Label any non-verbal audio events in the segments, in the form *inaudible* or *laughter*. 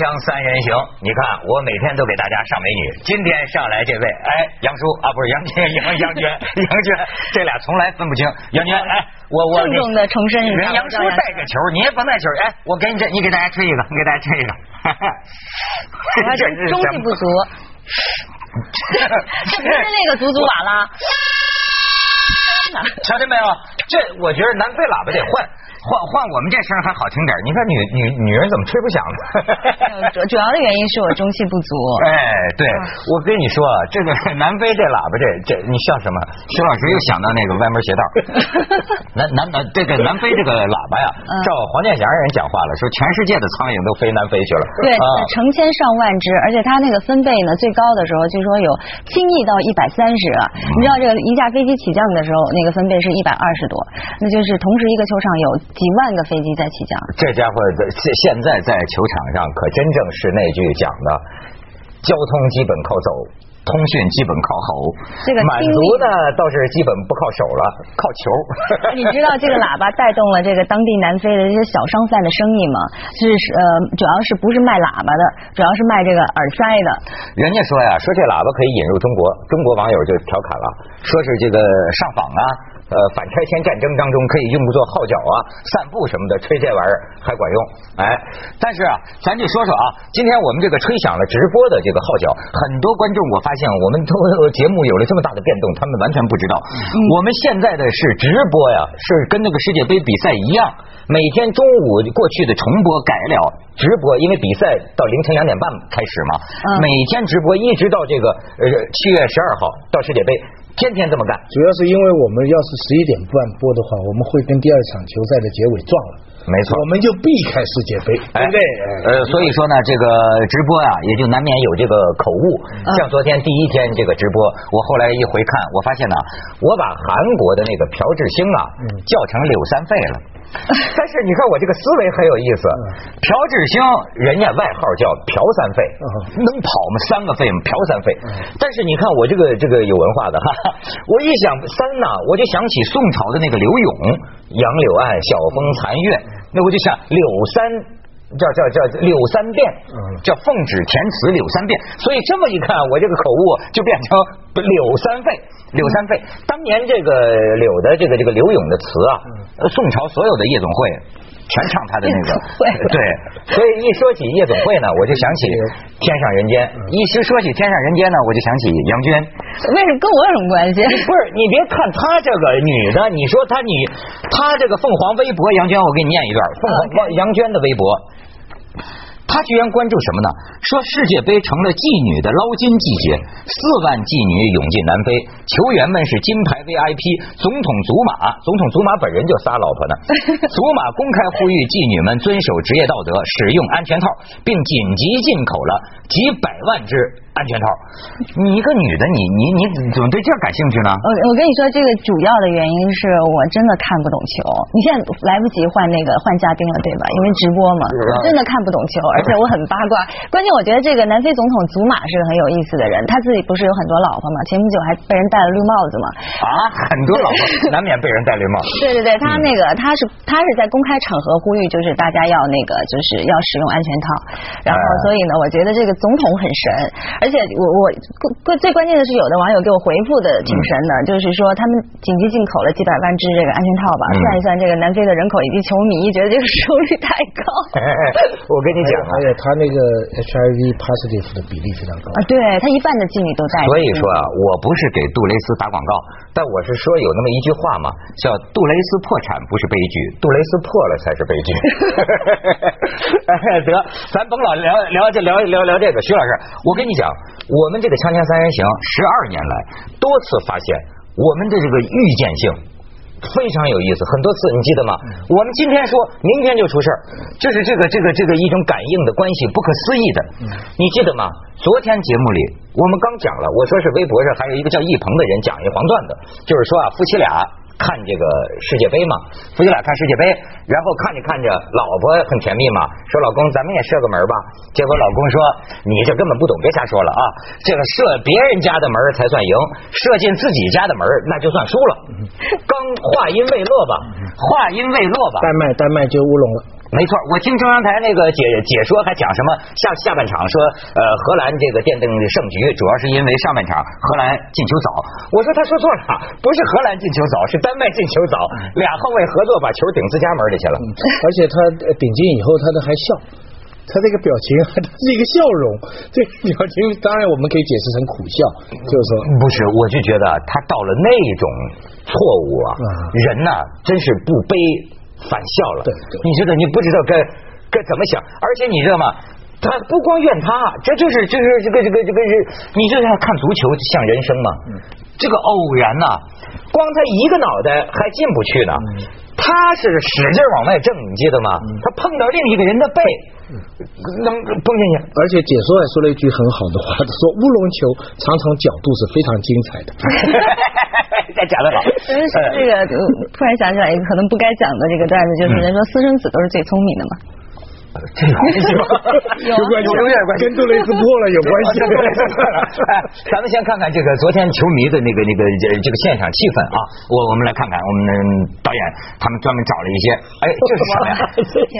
锵三人行，你看我每天都给大家上美女，今天上来这位，哎，杨叔啊，不是杨娟，杨杨娟，杨娟，这俩从来分不清。杨娟，哎，我我郑重的重申一下，杨叔带个球，你也甭带球，哎，我给你这，你给大家吹一个，你给大家吹一个。我这中气不足，这不是那个足足瓦拉。瞧见没有？这我觉得南非喇叭得换。换换我们这声还好听点，你看女女女人怎么吹不响呢？*laughs* 主主要的原因是我中气不足。*laughs* 哎，对，我跟你说，这个南非这喇叭这这，你笑什么？徐老师又想到那个歪门邪道。*laughs* 南南南这个南非这个喇叭呀，照黄健翔人讲话了，说全世界的苍蝇都飞南非去了。对，成千上万只，而且它那个分贝呢，最高的时候据说有轻易到一百三十。你知道这个一架飞机起降的时候，那个分贝是一百二十多，那就是同时一个球场有。几万个飞机在起降，这家伙现现在在球场上可真正是那句讲的，交通基本靠走，通讯基本靠吼，这个满足呢倒是基本不靠手了，靠球。你知道这个喇叭带动了这个当地南非的这些小商贩的生意吗？是呃，主要是不是卖喇叭的，主要是卖这个耳塞的。人家说呀，说这喇叭可以引入中国，中国网友就调侃了，说是这个上访啊。呃，反拆迁战争当中可以用作号角啊、散步什么的，吹这玩意儿还管用。哎，但是啊，咱就说说啊，今天我们这个吹响了直播的这个号角，很多观众我发现我们都节目有了这么大的变动，他们完全不知道。我们现在的是直播呀，是跟那个世界杯比赛一样，每天中午过去的重播改了直播，因为比赛到凌晨两点半开始嘛，每天直播一直到这个呃七月十二号到世界杯。天天这么干，主要是因为我们要是十一点半播的话，我们会跟第二场球赛的结尾撞了。没错，我们就避开世界杯，对不对？呃，所以说呢，这个直播啊，也就难免有这个口误。像昨天第一天这个直播，我后来一回看，我发现呢，我把韩国的那个朴智星啊叫成柳三费了。*laughs* 但是你看我这个思维很有意思，朴智星人家外号叫朴三费，能跑吗？三个费吗？朴三费。但是你看我这个这个有文化的 *laughs* 哈，我一想三呢，我就想起宋朝的那个柳永，杨柳岸晓风残月，那我就想柳三。叫叫叫柳三变，叫奉旨填词柳三变，所以这么一看，我这个口误就变成柳三废，柳三废。当年这个柳的这个这个柳永的词啊，宋朝所有的夜总会全唱他的那个，*laughs* 对，所以一说起夜总会呢，我就想起天上人间；一时说起天上人间呢，我就想起杨娟。为什么跟我有什么关系？*laughs* 不是，你别看她这个女的，你说她女，她这个凤凰微博杨娟，我给你念一段凤凰杨娟的微博。他居然关注什么呢？说世界杯成了妓女的捞金季节，四万妓女涌进南非，球员们是金牌 VIP，总统祖马，总统祖马本人就仨老婆呢。*laughs* 祖马公开呼吁妓女们遵守职业道德，使用安全套，并紧急进口了几百万只。安全套，你一个女的，你你你怎么对这感兴趣呢？我我跟你说，这个主要的原因是我真的看不懂球。你现在来不及换那个换嘉宾了，对吧？因为直播嘛，真的看不懂球，而且我很八卦。关键我觉得这个南非总统祖马是个很有意思的人，他自己不是有很多老婆嘛？前不久还被人戴了绿帽子嘛？啊，很多老婆 *laughs* 难免被人戴绿帽子。对对对，他那个他是他是在公开场合呼吁，就是大家要那个就是要使用安全套。然后所以呢，我觉得这个总统很神，而。且我我关最关键的是，有的网友给我回复的挺神的，就是说他们紧急进口了几百万只这个安全套吧，算一算这个南非的人口以及球迷，觉得这个收率太高。哎哎我跟你讲，而且他那个 HIV positive 的比例非常高啊，对他一半的妓女都在。所以说啊，我不是给杜蕾斯打广告，但我是说有那么一句话嘛，叫杜蕾斯破产不是悲剧，杜蕾斯破了才是悲剧。*laughs* 得，咱甭老聊聊这聊聊聊这个，徐老师，我跟你讲。我们这个锵锵三人行十二年来多次发现，我们的这个预见性非常有意思。很多次你记得吗？我们今天说明天就出事儿，就是这个这个这个一种感应的关系，不可思议的。你记得吗？昨天节目里我们刚讲了，我说是微博上还有一个叫易鹏的人讲一黄段子，就是说啊，夫妻俩。看这个世界杯嘛，夫妻俩看世界杯，然后看着看着，老婆很甜蜜嘛，说老公咱们也射个门吧。结果老公说你这根本不懂，别瞎说了啊，这个射别人家的门才算赢，射进自己家的门那就算输了。刚话音未落吧，话音未落吧，丹麦丹麦就乌龙了。没错，我听中央台那个解解说还讲什么下下半场说呃荷兰这个奠定胜局，主要是因为上半场荷兰进球早。我说他说错了，不是荷兰进球早，是丹麦进球早，俩后卫合作把球顶自家门里去了。而且他呃顶进以后，他都还笑，他这个表情 *laughs* 他是一个笑容，*laughs* 这个表情当然我们可以解释成苦笑，就是说不是，我就觉得他到了那种错误啊，啊人呐、真是不悲反笑了。对对你知道，你不知道该该怎么想，而且你知道吗？他不光怨他，这就是就是这个这个这个是，你就像看足球像人生嘛。这个偶然呐、光他一个脑袋还进不去呢，他是使劲往外挣，你记得吗？他碰到另一个人的背，能碰进去。而且解说还说了一句很好的话，他说乌龙球常常角度是非常精彩的。*laughs* 这讲的好。*laughs* 所以说这个，呃突然想起来一个可能不该讲的这个段子，就是人说私生子都是最聪明的嘛。这 *laughs* 有关系吗？有关系，有点关系跟杜蕾斯破了有关系。哎，咱们先看看这个昨天球迷的那个那个这这个现场气氛啊，我我们来看看我们导演他们专门找了一些，哎，这是什么呀？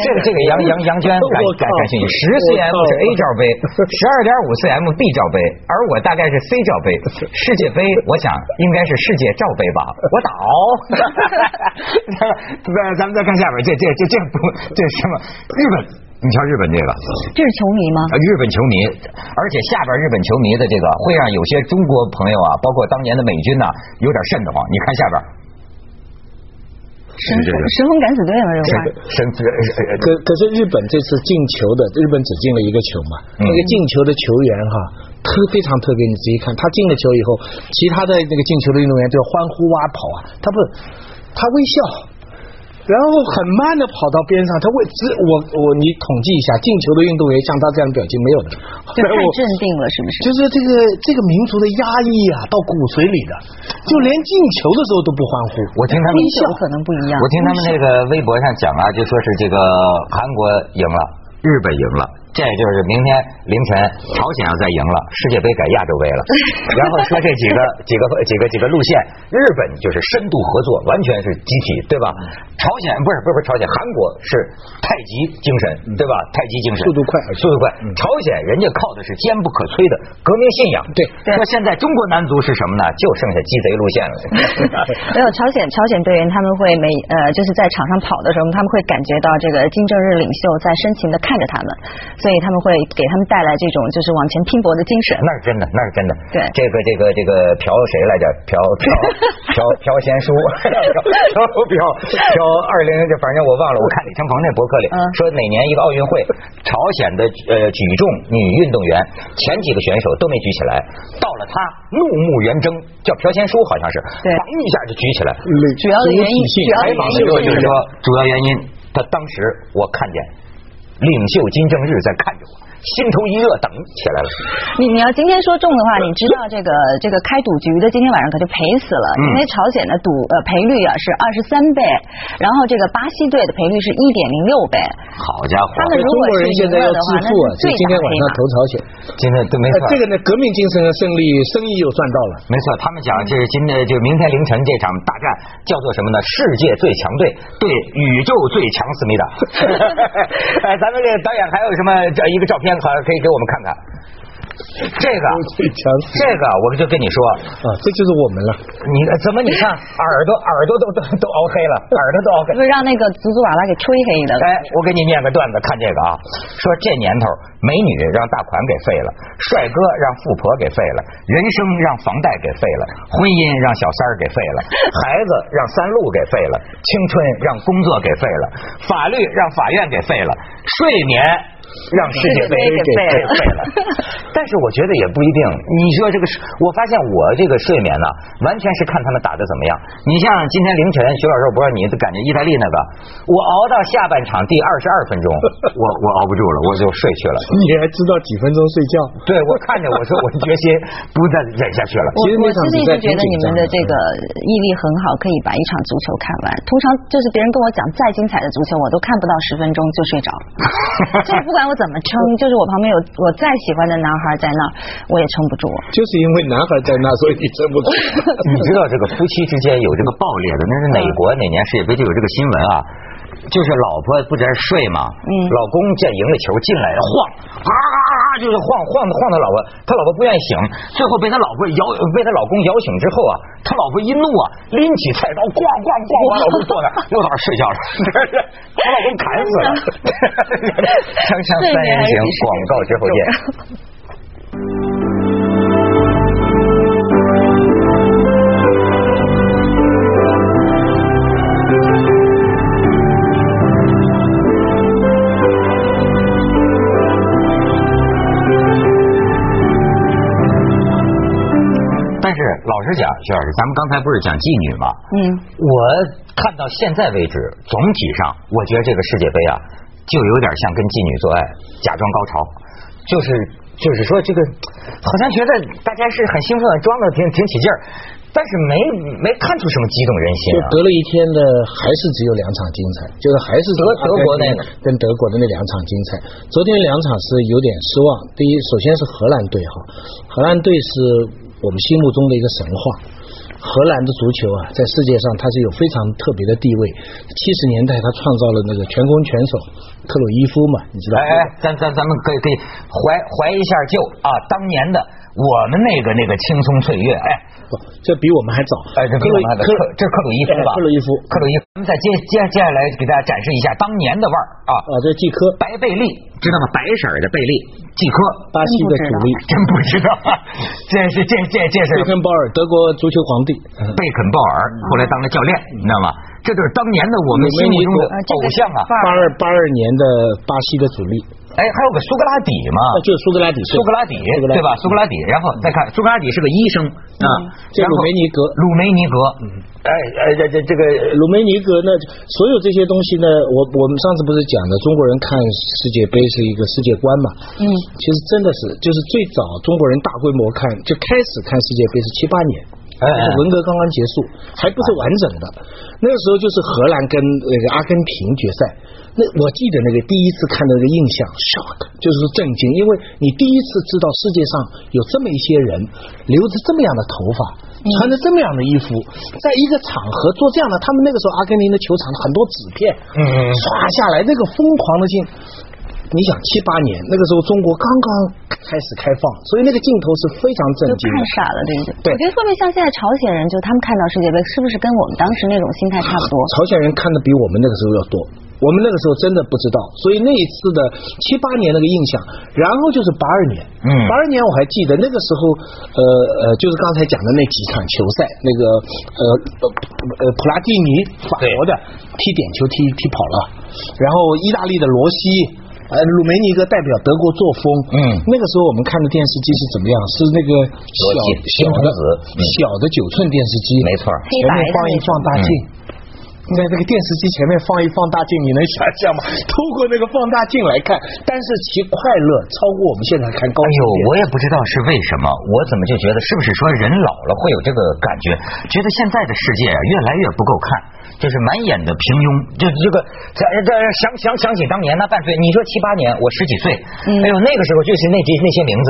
这个这个杨杨杨娟感感感兴趣，十 cm 是 A 罩杯，十二点五 cm B 罩杯，而我大概是 C 罩杯。世界杯，我想应该是世界罩杯吧，我倒。咱咱们再看下边，这这这这不这什么日本？你瞧日本这个。这是球迷吗？啊，日本球迷，而且下边日本球迷的这个会让有些中国朋友啊，包括当年的美军呐、有点瘆得慌。你看下边，神神风敢死队嘛，这？神可可是日本这次进球的，日本只进了一个球嘛，嗯那个进球的球员哈，特非常特别，你仔细看，他进了球以后，其他的那个进球的运动员就欢呼啊跑啊，他不，他微笑。然后很慢的跑到边上，他会只我我你统计一下，进球的运动员像他这样的表情没有的。太镇定了，是不是？*laughs* 就是这个这个民族的压抑啊，到骨髓里的，就连进球的时候都不欢呼。我听他们微笑可能不一样。我听他们那个微博上讲啊，就说是这个韩国赢了，日本赢了，这就是明天凌晨朝鲜要再赢了，世界杯改亚洲杯了。*laughs* 然后说这几个几个几个几个路线，日本就是深度合作，完全是集体，对吧？朝鲜不是不是不是朝鲜，韩国是太极精神，对吧？太极精神，速度快速度快。朝鲜人家靠的是坚不可摧的革命信仰。对说现在中国男足是什么呢？就剩下鸡贼路线了。*laughs* 没有朝鲜朝鲜队员他们会每呃就是在场上跑的时候，他们会感觉到这个金正日领袖在深情的看着他们，所以他们会给他们带来这种就是往前拼搏的精神。那是真的，那是真的。对这个这个这个朴谁来着？朴朴朴朴贤书，朴朴朴二零零反正我忘了，我看李承鹏那博客里嗯说哪年一个奥运会，朝鲜的呃举重女运动员前几个选手都没举起来，到了他怒目圆睁，叫朴贤书好像是，对砰一下就举起来。主要的原因采访的时候就是说，主要原因，他当时我看见领袖金正日在看着我，心头一热，等起来了。你你要今天说中的话，你知道这个这个开赌局的今天晚上可就赔死了，嗯因为朝鲜的赌呃赔率啊是二十三倍，然后这个巴西队的赔率是一点零六倍。好家伙，他们如中果是国人现在要赢了的话致富啊，那就今天晚上投朝鲜。今天都没错。呃这个呢，革命精神的胜利，生意又赚到了。没错，他们讲这是今天就明天凌晨这场大战叫做什么呢？世界最强队对宇宙最强思密达。*laughs* *laughs* 哎，咱们这个导演还有什么这一个照片，好像可以给我们看看。这个 *laughs* 这个我就跟你说，啊，这就是我们了。你怎么你看 *laughs* 耳朵耳朵都都都熬黑了，耳朵都熬黑不。*laughs* 是让那个祖祖瓦拉给吹黑的了。哎，我给你念个段子，看这个啊，说这年头美女让大款给废了，帅哥让富婆给废了，人生让房贷给废了，婚姻让小三儿给废了，孩子让三鹿给废了，青春让工作给废了，法律让法院给废了，睡眠。让世界杯给废废了，*laughs* 但是我觉得也不一定。你说这个，我发现我这个睡眠呢，完全是看他们打的怎么样。你像今天凌晨，徐老师，我不知道你感觉意大利那个，我熬到下半场第二十二分钟，*laughs* 我我熬不住了，我就睡去了。你还知道几分钟睡觉？*laughs* 对，我看着我说我决心不再忍下去了。我其实那我其实一觉得你们的这个毅力很好，可以把一场足球看完。通常就是别人跟我讲再精彩的足球，我都看不到十分钟就睡着。就是不管我怎么撑，就是我旁边有我再喜欢的男孩在那儿，我也撑不住。就是因为男孩在那，所以你撑不住。*laughs* 你知道这个夫妻之间有这个爆裂的，那是哪国哪年世界杯就有这个新闻啊？就是老婆不在睡嘛，嗯，老公见赢了球进来晃，啊啊啊，就是晃晃晃他老婆，他老婆不愿意醒，最后被他老婆摇被他老公摇醒之后啊，他老婆一怒啊，拎起菜刀咣咣咣把老公坐那又到那睡觉了，把老公砍死了。*laughs* 锵锵三人行，广告之后见。实讲，徐老师，咱们刚才不是讲妓女吗？嗯，我看到现在为止，总体上我觉得这个世界杯啊，就有点像跟妓女做爱，假装高潮，就是就是说这个，好像觉得大家是很兴奋，装的挺挺起劲儿，但是没没看出什么激动人心啊。得了一天的还是只有两场精彩，就是还是德德国那个跟德国的那两场精彩。昨天两场是有点失望，第一，首先是荷兰队哈，荷兰队是。我们心目中的一个神话，荷兰的足球啊，在世界上它是有非常特别的地位。七十年代，他创造了那个全攻全守特鲁伊夫嘛，你知道？哎哎，咱咱咱们可以可以怀怀一下旧啊，当年的我们那个那个青葱岁月，哎，不，这比我们还早。哎，这比我们还早。克这是克鲁伊夫吧？克鲁伊夫，克鲁伊夫。咱们再接接接下来给大家展示一下当年的腕儿啊啊，这季科白贝利。知道吗？白色的贝利季科，巴西的主力，真不知道。这是这这这是贝肯鲍尔，德国足球皇帝贝肯鲍尔，后来当了教练，你知道吗？这就是当年的我们心目中的偶像啊。八二八二年的巴西的主力。哎，还有个苏格拉底嘛？就是苏格拉底，苏格拉底，对吧？苏格拉底，然后再看苏格拉底是个医生啊，这鲁梅尼格，鲁梅尼格。哎哎，这这这个鲁梅尼格，呢所有这些东西呢？我我们上次不是讲的，中国人看世界杯是一个世界观嘛？嗯，其实真的是，就是最早中国人大规模看，就开始看世界杯是七八年，是文革刚刚结束，还不是完整的。那个时候就是荷兰跟那个阿根廷决赛。那我记得那个第一次看到那个印象，shock，就是震惊，因为你第一次知道世界上有这么一些人留着这么样的头发，穿着这么样的衣服，在一个场合做这样的。他们那个时候阿根廷的球场很多纸片，嗯刷下来那个疯狂的劲。你想七八年那个时候中国刚刚开始开放，所以那个镜头是非常震惊。太傻了，对不对？对。我觉得会不会像现在朝鲜人，就他们看到世界杯，是不是跟我们当时那种心态差不多？朝鲜人看的比我们那个时候要多。我们那个时候真的不知道，所以那一次的七八年那个印象，然后就是八二年，嗯，八二年我还记得那个时候，呃呃，就是刚才讲的那几场球赛，那个呃呃普拉蒂尼法国的踢点球踢踢跑了，然后意大利的罗西，呃鲁梅尼格代表德国作风，嗯，那个时候我们看的电视机是怎么样？是那个小小的小的九寸电视机，没错，前面放一放大镜。在这个电视机前面放一放大镜，你能想象吗？*laughs* 透过那个放大镜来看，但是其快乐超过我们现在看高。哎呦，我也不知道是为什么，我怎么就觉得是不是说人老了会有这个感觉？觉得现在的世界越来越不够看。就是满眼的平庸，就这个，这这想想想起当年那半岁，你说七八年，我十几岁，哎呦，那个时候就是那些那些名字，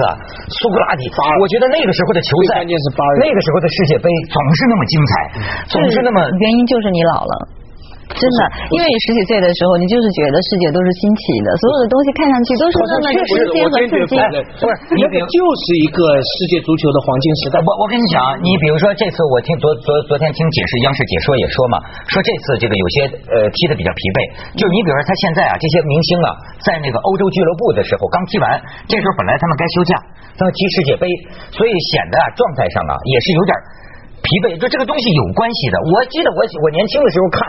苏格拉底，我觉得那个时候的球赛，那个时候的世界杯总是那么精彩，总是那么，原因就是你老了。真的，因为你十几岁的时候，你就是觉得世界都是新奇的，所有的东西看上去都是那么新鲜和刺激。不是，你就是一个世界足球的黄金时代。我我跟你讲，你比如说这次我听昨昨昨天听解释，央视解说也说嘛，说这次这个有些呃踢的比较疲惫，就是你比如说他现在啊这些明星啊，在那个欧洲俱乐部的时候刚踢完，这时候本来他们该休假，他们踢世界杯，所以显得啊状态上啊也是有点疲惫，就这个东西有关系的。我记得我我年轻的时候看。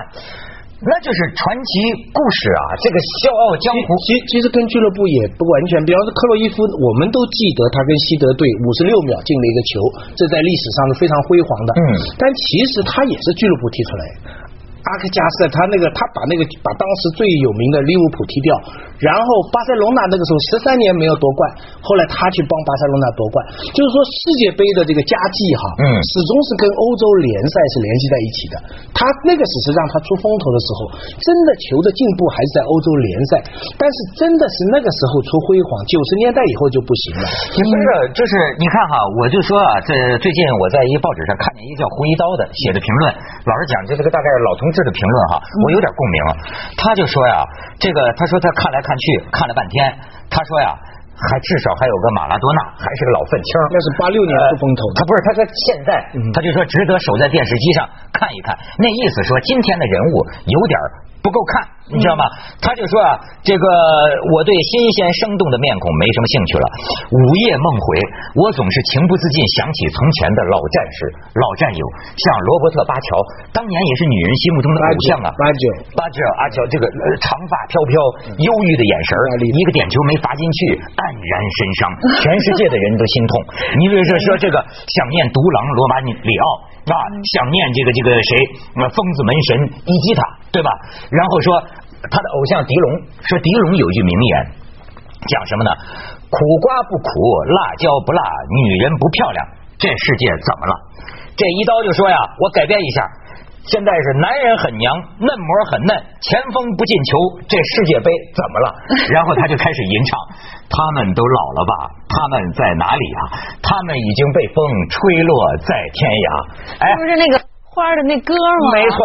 那就是传奇故事啊！这个笑傲江湖，其其实跟俱乐部也不完全。比方说克洛伊夫，我们都记得他跟西德队五十六秒进了一个球，这在历史上是非常辉煌的。嗯，但其实他也是俱乐部踢出来。阿克加斯他那个他把那个把当时最有名的利物浦踢掉，然后巴塞罗那那个时候十三年没有夺冠，后来他去帮巴塞罗那夺冠，就是说世界杯的这个佳绩哈，嗯始终是跟欧洲联赛是联系在一起的。他那个只是让他出风头的时候，真的球的进步还是在欧洲联赛，但是真的是那个时候出辉煌，九十年代以后就不行了。不是，就是你看哈，我就说啊，这最近我在一报纸上看见一个叫胡一刀的写的评论，老实讲，就这个大概是老同志的评论哈，我有点共鸣。他就说呀，这个他说他看来看去看了半天，他说呀。还至少还有个马拉多纳，还是个老粪青。那是八六年出风头的他不是，他说现在他就说值得守在电视机上看一看，那意思说今天的人物有点不够看，你知道吗？他就说啊，这个我对新鲜生动的面孔没什么兴趣了。午夜梦回，我总是情不自禁想起从前的老战士、老战友，像罗伯特巴乔，当年也是女人心目中的偶像啊。巴乔巴吉尔阿乔这个呃长发飘飘、忧郁的眼神儿一个点球没罚进去，黯然神伤，全世界的人都心痛。你比如说说这个想念独狼罗马里奥啊，想念这个这个谁呃疯子门神伊基塔，对吧？然后说他的偶像狄龙，说狄龙有一句名言，讲什么呢？苦瓜不苦，辣椒不辣，女人不漂亮，这世界怎么了？这一刀就说呀，我改变一下。现在是男人很娘，嫩模很嫩，前锋不进球，这世界杯怎么了？*laughs* 然后他就开始吟唱，他们都老了吧？他们在哪里啊？他们已经被风吹落在天涯。哎，不是那个花的那歌吗？没错，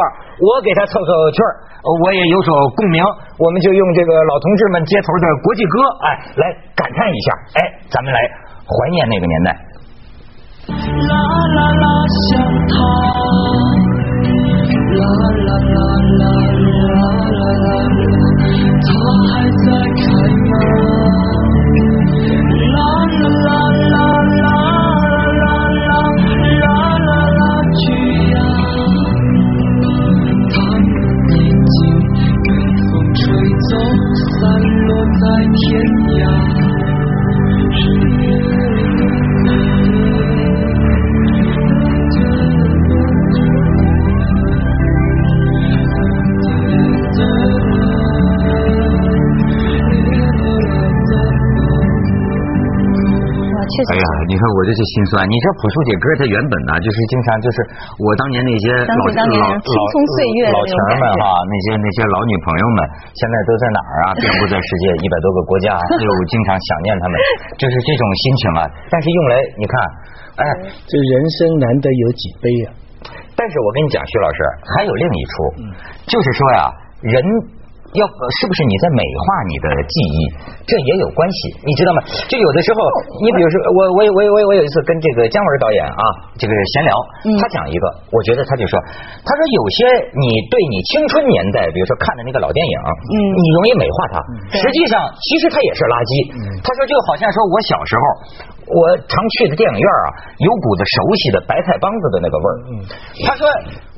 我给他凑凑趣儿，呃我也有所共鸣，我们就用这个老同志们街头的国际歌，哎，来感叹一下，哎，咱们来怀念那个年代。啦啦啦，想他，啦啦啦啦看我这是心酸。你说朴树姐歌，他原本呢就是经常就是我当年那些想老起当年老青葱岁月的老那种感觉情儿们哈，那些那些老女朋友们，现在都在哪儿啊？遍布在世界一百多个国家，哎呦，经常想念他们，就是这种心情啊。但是用来你看，哎，这人生难得有几杯啊！但是我跟你讲，徐老师还有另一出，就是说呀，人要是不是你在美化你的记忆，这也有关系，你知道吗？就有的时候，你比如说，我我我我我有一次跟这个姜文导演啊，这个闲聊，他讲一个，我觉得他就说，他说有些你对你青春年代，比如说看的那个老电影，嗯你容易美化它，实际上其实它也是垃圾。他说就好像说我小时候。我常去的电影院啊，有股子熟悉的白菜帮子的那个味儿。他说，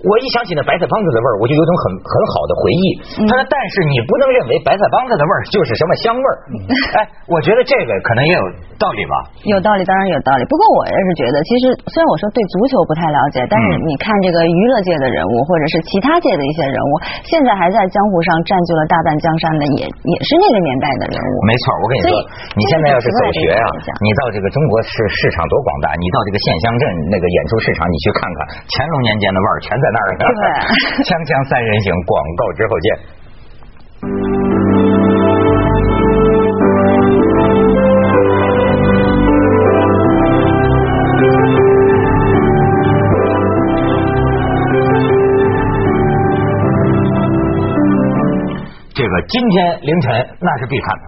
我一想起那白菜帮子的味儿，我就有种很很好的回忆。他说，但是你不能认为白菜帮子的味儿就是什么香味儿。*laughs* 哎，我觉得这个可能也有道理吧。*laughs* 有道理，当然有道理。不过我也是觉得，其实虽然我说对足球不太了解，但是嗯你看这个娱乐界的人物，或者是其他界的一些人物，现在还在江湖上占据了大半江山的，也也是那个年代的人物。没错，我跟你说，你现在要是走学呀、这个很值得一下你到这个中国市市场多广大，你到这个县乡镇那个演出市场，你去看看，乾隆年间的味儿全在那儿呢。对 *laughs* 锵锵三人行，广告之后见。这个今天凌晨那是必看的，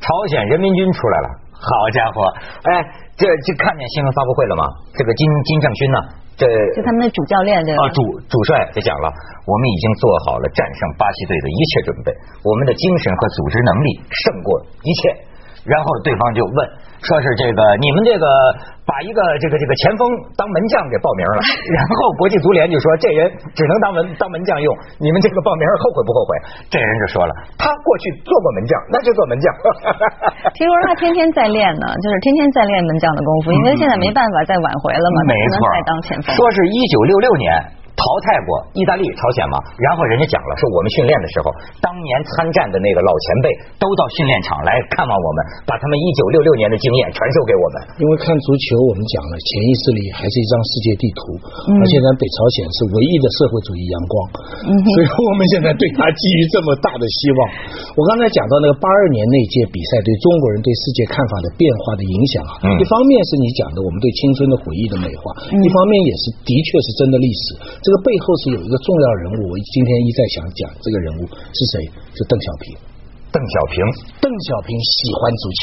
朝鲜人民军出来了，好家伙！哎，这这看见新闻发布会了吗？这个金金正勋呢，这就他们的主教练这个啊主主帅就讲了，我们已经做好了战胜巴西队的一切准备，我们的精神和组织能力胜过一切。然后对方就问，说是这个你们这个把一个这个这个前锋当门将给报名了，*laughs* 然后国际足联就说这人只能当门当门将用，你们这个报名后悔不后悔？这人就说了，他过去做过门将，那就做门将。*laughs* 听说他天天在练呢，就是天天在练门将的功夫，因为现在没办法再挽回了嘛，没错再当前锋。说是一九六六年淘汰过意大利、朝鲜嘛，然后人家讲了，说我们训练的时候，当年参战的那个老前辈都到训练场来看望我们，把他们一九六六年的经验传授给我们。因为看足球，我们讲了，潜意识里还是一张世界地图，而且呢，北朝鲜是唯一的社会主义阳光，所以我们现在对他寄予这么大的希望。我刚才讲到那个八二年那届比赛对中国人对世界看法的变化的影响啊，嗯一方面是你讲的我们对青春的回忆的美化，一方面也是的确是真的历史。这个背后是有一个重要人物，我今天一再想讲这个人物是谁？是邓小平。邓小平，邓小平喜欢足球，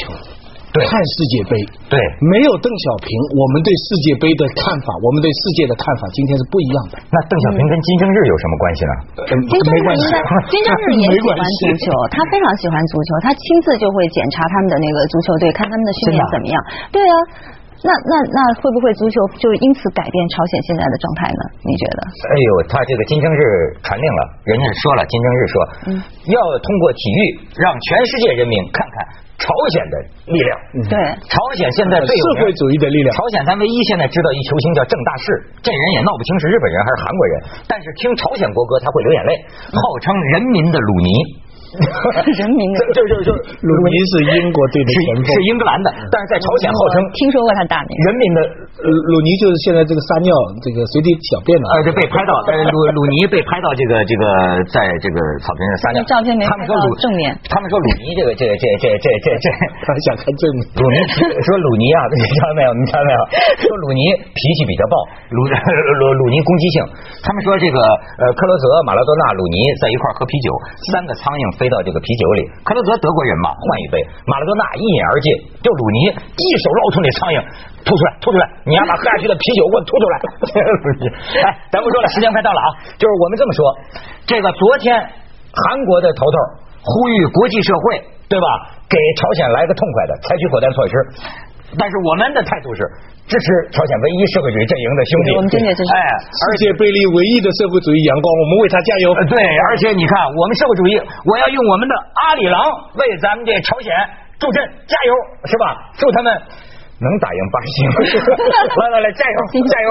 对看世界杯，对没有邓小平，我们对世界杯的看法，我们对世界的看法，今天是不一样的。那邓小平跟金正日有什么关系呢？呃金正日没关系应该，金正日也喜欢足球，他非常喜欢足球，他亲自就会检查他们的那个足球队，看他们的训练怎么样。对啊，那那那会不会足球就因此改变朝鲜现在的状态呢？你觉得？哎呦，他这个金正日传令了，人家说了，金正日说，嗯要通过体育让全世界人民看看朝鲜的力量。对，朝鲜现在最有社会主义的力量朝鲜咱唯一现在知道一球星叫郑大世，这人也闹不清是日本人还是韩国人，但是听朝鲜国歌他会流眼泪，号称人民的鲁尼。*laughs* 人民的。就就就就鲁尼是英国队的前锋。是，英格兰的，但是在朝鲜号称。听说过他大名。人民的呃鲁尼就是现在这个撒尿这个随地小便的。呃，这被拍到，呃，鲁鲁尼被拍到这个这个，在这个草坪上撒尿。照片没拍到他们说鲁正面他们说鲁尼这个这个这这这这这，*laughs* 他想看正面。鲁尼说鲁尼啊，你瞧到没有？你瞧到没有？说鲁尼脾气比较暴，鲁鲁鲁尼攻击性。他们说这个呃克罗泽、马拉多纳、鲁尼在一块儿喝啤酒，三个苍蝇飞到这个啤酒里。克罗泽德国人嘛，换一杯。马拉多纳一饮而尽，就鲁尼一手捞出那苍蝇，吐出来，吐出来！你要把喝下去的啤酒给我吐出来！*laughs* 哎，咱不说了，时间快到了啊！就是我们这么说，这个昨天韩国的头头呼吁国际社会，对吧？给朝鲜来个痛快的，采取果断措施。但是我们的态度是支持朝鲜唯一社会主义阵营的兄弟，我们坚决支持哎，世界杯里唯一的社会主义阳光，我们为他加油。呃对，而且你看，我们社会主义，我要用我们的阿里郎为咱们这朝鲜助阵，加油，是吧？祝他们能打赢巴西吗。*laughs* 来来来，加油，*laughs* 加油！